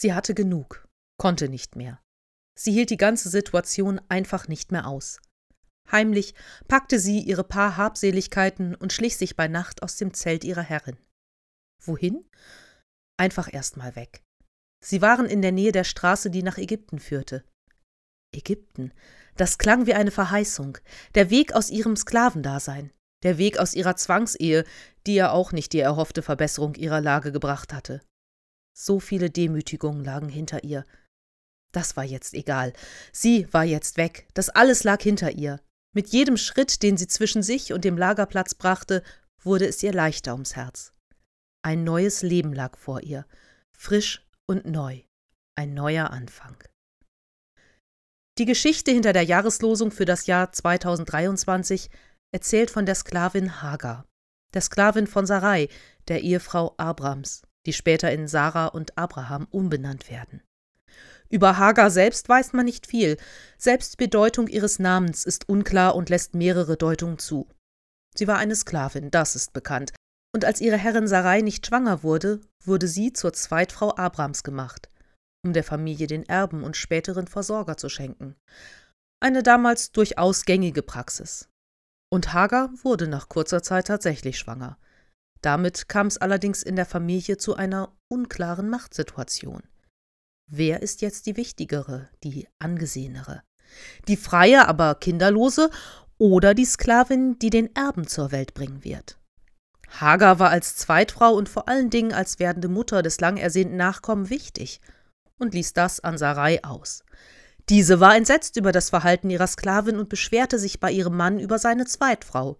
Sie hatte genug, konnte nicht mehr. Sie hielt die ganze Situation einfach nicht mehr aus. Heimlich packte sie ihre paar Habseligkeiten und schlich sich bei Nacht aus dem Zelt ihrer Herrin. Wohin? Einfach erst mal weg. Sie waren in der Nähe der Straße, die nach Ägypten führte. Ägypten, das klang wie eine Verheißung, der Weg aus ihrem Sklavendasein, der Weg aus ihrer Zwangsehe, die ja auch nicht die erhoffte Verbesserung ihrer Lage gebracht hatte. So viele Demütigungen lagen hinter ihr. Das war jetzt egal. Sie war jetzt weg. Das alles lag hinter ihr. Mit jedem Schritt, den sie zwischen sich und dem Lagerplatz brachte, wurde es ihr leichter ums Herz. Ein neues Leben lag vor ihr, frisch und neu, ein neuer Anfang. Die Geschichte hinter der Jahreslosung für das Jahr 2023 erzählt von der Sklavin Hagar, der Sklavin von Sarai, der Ehefrau Abrams, die später in Sarah und Abraham umbenannt werden. Über Hagar selbst weiß man nicht viel. Selbst Bedeutung ihres Namens ist unklar und lässt mehrere Deutungen zu. Sie war eine Sklavin, das ist bekannt. Und als ihre Herrin Sarai nicht schwanger wurde, wurde sie zur Zweitfrau Abrams gemacht, um der Familie den Erben und späteren Versorger zu schenken. Eine damals durchaus gängige Praxis. Und Hagar wurde nach kurzer Zeit tatsächlich schwanger. Damit kam es allerdings in der Familie zu einer unklaren Machtsituation. Wer ist jetzt die wichtigere, die angesehenere? Die freie, aber kinderlose oder die Sklavin, die den Erben zur Welt bringen wird? Hagar war als Zweitfrau und vor allen Dingen als werdende Mutter des lang ersehnten Nachkommen wichtig und ließ das an Sarai aus. Diese war entsetzt über das Verhalten ihrer Sklavin und beschwerte sich bei ihrem Mann über seine Zweitfrau.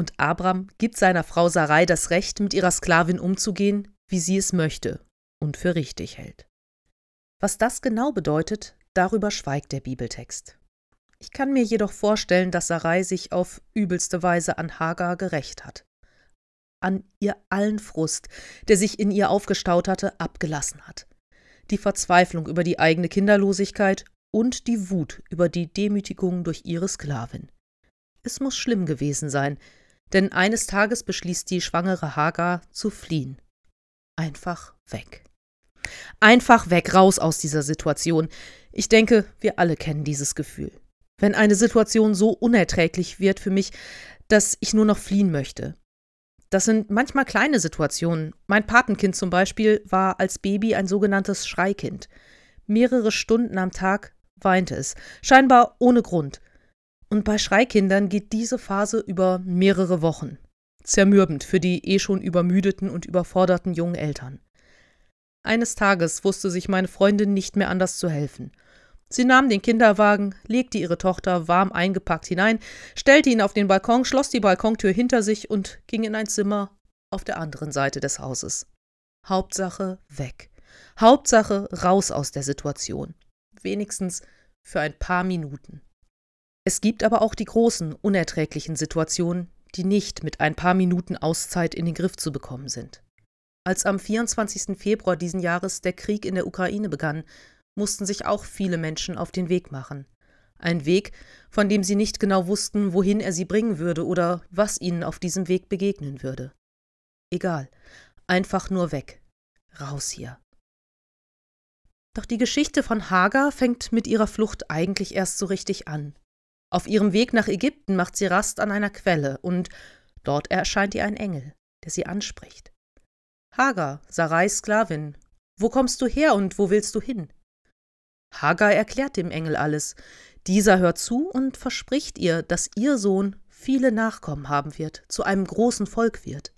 Und Abram gibt seiner Frau Sarai das Recht, mit ihrer Sklavin umzugehen, wie sie es möchte und für richtig hält. Was das genau bedeutet, darüber schweigt der Bibeltext. Ich kann mir jedoch vorstellen, dass Sarai sich auf übelste Weise an Hagar gerecht hat. An ihr allen Frust, der sich in ihr aufgestaut hatte, abgelassen hat. Die Verzweiflung über die eigene Kinderlosigkeit und die Wut über die Demütigung durch ihre Sklavin. Es muss schlimm gewesen sein, denn eines Tages beschließt die schwangere Hagar zu fliehen. Einfach weg. Einfach weg, raus aus dieser Situation. Ich denke, wir alle kennen dieses Gefühl. Wenn eine Situation so unerträglich wird für mich, dass ich nur noch fliehen möchte. Das sind manchmal kleine Situationen. Mein Patenkind zum Beispiel war als Baby ein sogenanntes Schreikind. Mehrere Stunden am Tag weinte es, scheinbar ohne Grund. Und bei Schreikindern geht diese Phase über mehrere Wochen. Zermürbend für die eh schon übermüdeten und überforderten jungen Eltern. Eines Tages wusste sich meine Freundin nicht mehr anders zu helfen. Sie nahm den Kinderwagen, legte ihre Tochter warm eingepackt hinein, stellte ihn auf den Balkon, schloss die Balkontür hinter sich und ging in ein Zimmer auf der anderen Seite des Hauses. Hauptsache weg. Hauptsache raus aus der Situation. Wenigstens für ein paar Minuten. Es gibt aber auch die großen, unerträglichen Situationen, die nicht mit ein paar Minuten Auszeit in den Griff zu bekommen sind. Als am 24. Februar diesen Jahres der Krieg in der Ukraine begann, mussten sich auch viele Menschen auf den Weg machen. Ein Weg, von dem sie nicht genau wussten, wohin er sie bringen würde oder was ihnen auf diesem Weg begegnen würde. Egal, einfach nur weg. Raus hier. Doch die Geschichte von Hagar fängt mit ihrer Flucht eigentlich erst so richtig an. Auf ihrem Weg nach Ägypten macht sie Rast an einer Quelle und dort erscheint ihr ein Engel, der sie anspricht. Hagar, Sarais Sklavin, wo kommst du her und wo willst du hin? Hagar erklärt dem Engel alles. Dieser hört zu und verspricht ihr, dass ihr Sohn viele Nachkommen haben wird, zu einem großen Volk wird.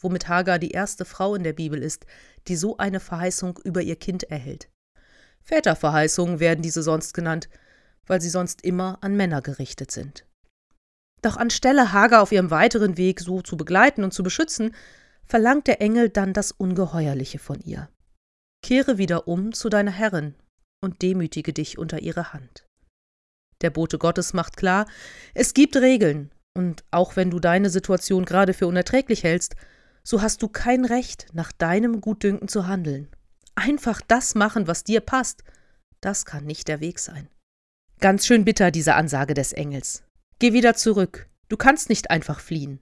Womit Hagar die erste Frau in der Bibel ist, die so eine Verheißung über ihr Kind erhält. Väterverheißungen werden diese sonst genannt, weil sie sonst immer an Männer gerichtet sind. Doch anstelle Hagar auf ihrem weiteren Weg so zu begleiten und zu beschützen, verlangt der Engel dann das Ungeheuerliche von ihr. Kehre wieder um zu deiner Herrin und demütige dich unter ihre Hand. Der Bote Gottes macht klar, es gibt Regeln, und auch wenn du deine Situation gerade für unerträglich hältst, so hast du kein Recht, nach deinem Gutdünken zu handeln. Einfach das machen, was dir passt, das kann nicht der Weg sein. Ganz schön bitter diese Ansage des Engels. Geh wieder zurück, du kannst nicht einfach fliehen.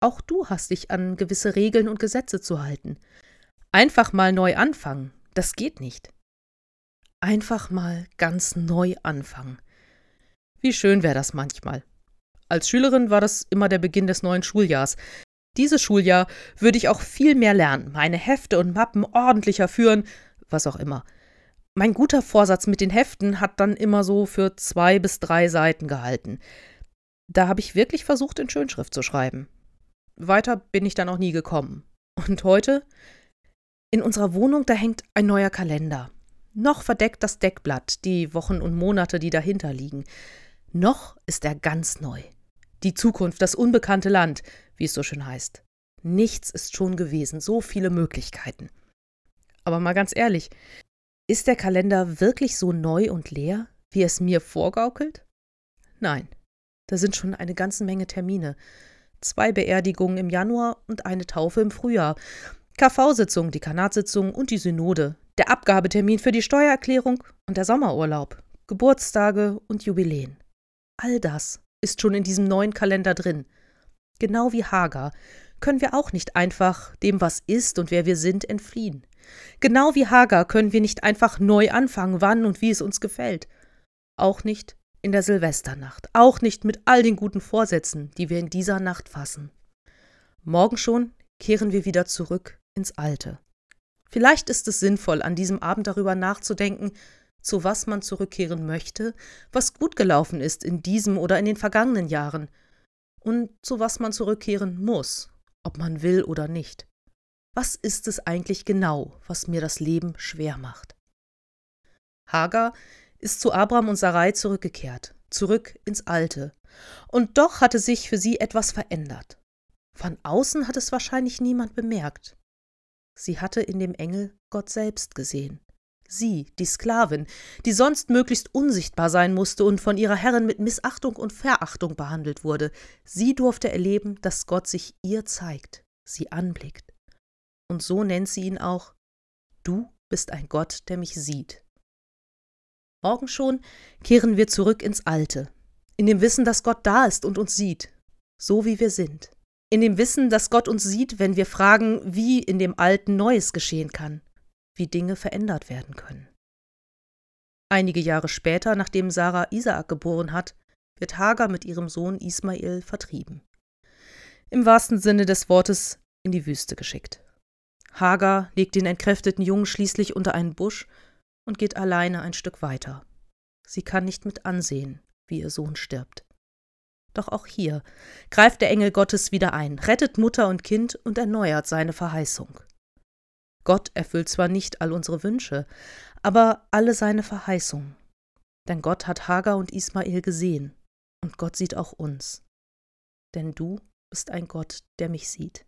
Auch du hast dich an gewisse Regeln und Gesetze zu halten. Einfach mal neu anfangen, Das geht nicht. Einfach mal ganz neu anfangen. Wie schön wäre das manchmal. Als Schülerin war das immer der Beginn des neuen Schuljahrs. Dieses Schuljahr würde ich auch viel mehr lernen, meine Hefte und Mappen ordentlicher führen, was auch immer. Mein guter Vorsatz mit den Heften hat dann immer so für zwei bis drei Seiten gehalten. Da habe ich wirklich versucht, in Schönschrift zu schreiben. Weiter bin ich dann auch nie gekommen. Und heute? In unserer Wohnung, da hängt ein neuer Kalender. Noch verdeckt das Deckblatt, die Wochen und Monate, die dahinter liegen. Noch ist er ganz neu. Die Zukunft, das unbekannte Land, wie es so schön heißt. Nichts ist schon gewesen, so viele Möglichkeiten. Aber mal ganz ehrlich, ist der Kalender wirklich so neu und leer, wie es mir vorgaukelt? Nein, da sind schon eine ganze Menge Termine. Zwei Beerdigungen im Januar und eine Taufe im Frühjahr. KV-Sitzung, die Kanatssitzung und die Synode. Der Abgabetermin für die Steuererklärung und der Sommerurlaub. Geburtstage und Jubiläen. All das ist schon in diesem neuen Kalender drin. Genau wie Hagar können wir auch nicht einfach dem, was ist und wer wir sind, entfliehen. Genau wie Hagar können wir nicht einfach neu anfangen, wann und wie es uns gefällt. Auch nicht in der Silvesternacht, auch nicht mit all den guten Vorsätzen, die wir in dieser Nacht fassen. Morgen schon kehren wir wieder zurück ins Alte. Vielleicht ist es sinnvoll, an diesem Abend darüber nachzudenken, zu was man zurückkehren möchte, was gut gelaufen ist in diesem oder in den vergangenen Jahren, und zu was man zurückkehren muss, ob man will oder nicht. Was ist es eigentlich genau, was mir das Leben schwer macht? Hagar ist zu Abraham und Sarai zurückgekehrt, zurück ins Alte. Und doch hatte sich für sie etwas verändert. Von außen hat es wahrscheinlich niemand bemerkt. Sie hatte in dem Engel Gott selbst gesehen. Sie, die Sklavin, die sonst möglichst unsichtbar sein musste und von ihrer Herrin mit Missachtung und Verachtung behandelt wurde, sie durfte erleben, dass Gott sich ihr zeigt, sie anblickt und so nennt sie ihn auch Du bist ein Gott, der mich sieht. Morgen schon kehren wir zurück ins Alte, in dem Wissen, dass Gott da ist und uns sieht, so wie wir sind. In dem Wissen, dass Gott uns sieht, wenn wir fragen, wie in dem Alten Neues geschehen kann, wie Dinge verändert werden können. Einige Jahre später, nachdem Sarah Isaak geboren hat, wird Hagar mit ihrem Sohn Ismael vertrieben. Im wahrsten Sinne des Wortes in die Wüste geschickt. Hagar legt den entkräfteten Jungen schließlich unter einen Busch und geht alleine ein Stück weiter. Sie kann nicht mit ansehen, wie ihr Sohn stirbt. Doch auch hier greift der Engel Gottes wieder ein, rettet Mutter und Kind und erneuert seine Verheißung. Gott erfüllt zwar nicht all unsere Wünsche, aber alle seine Verheißungen. Denn Gott hat Hagar und Ismael gesehen, und Gott sieht auch uns. Denn du bist ein Gott, der mich sieht.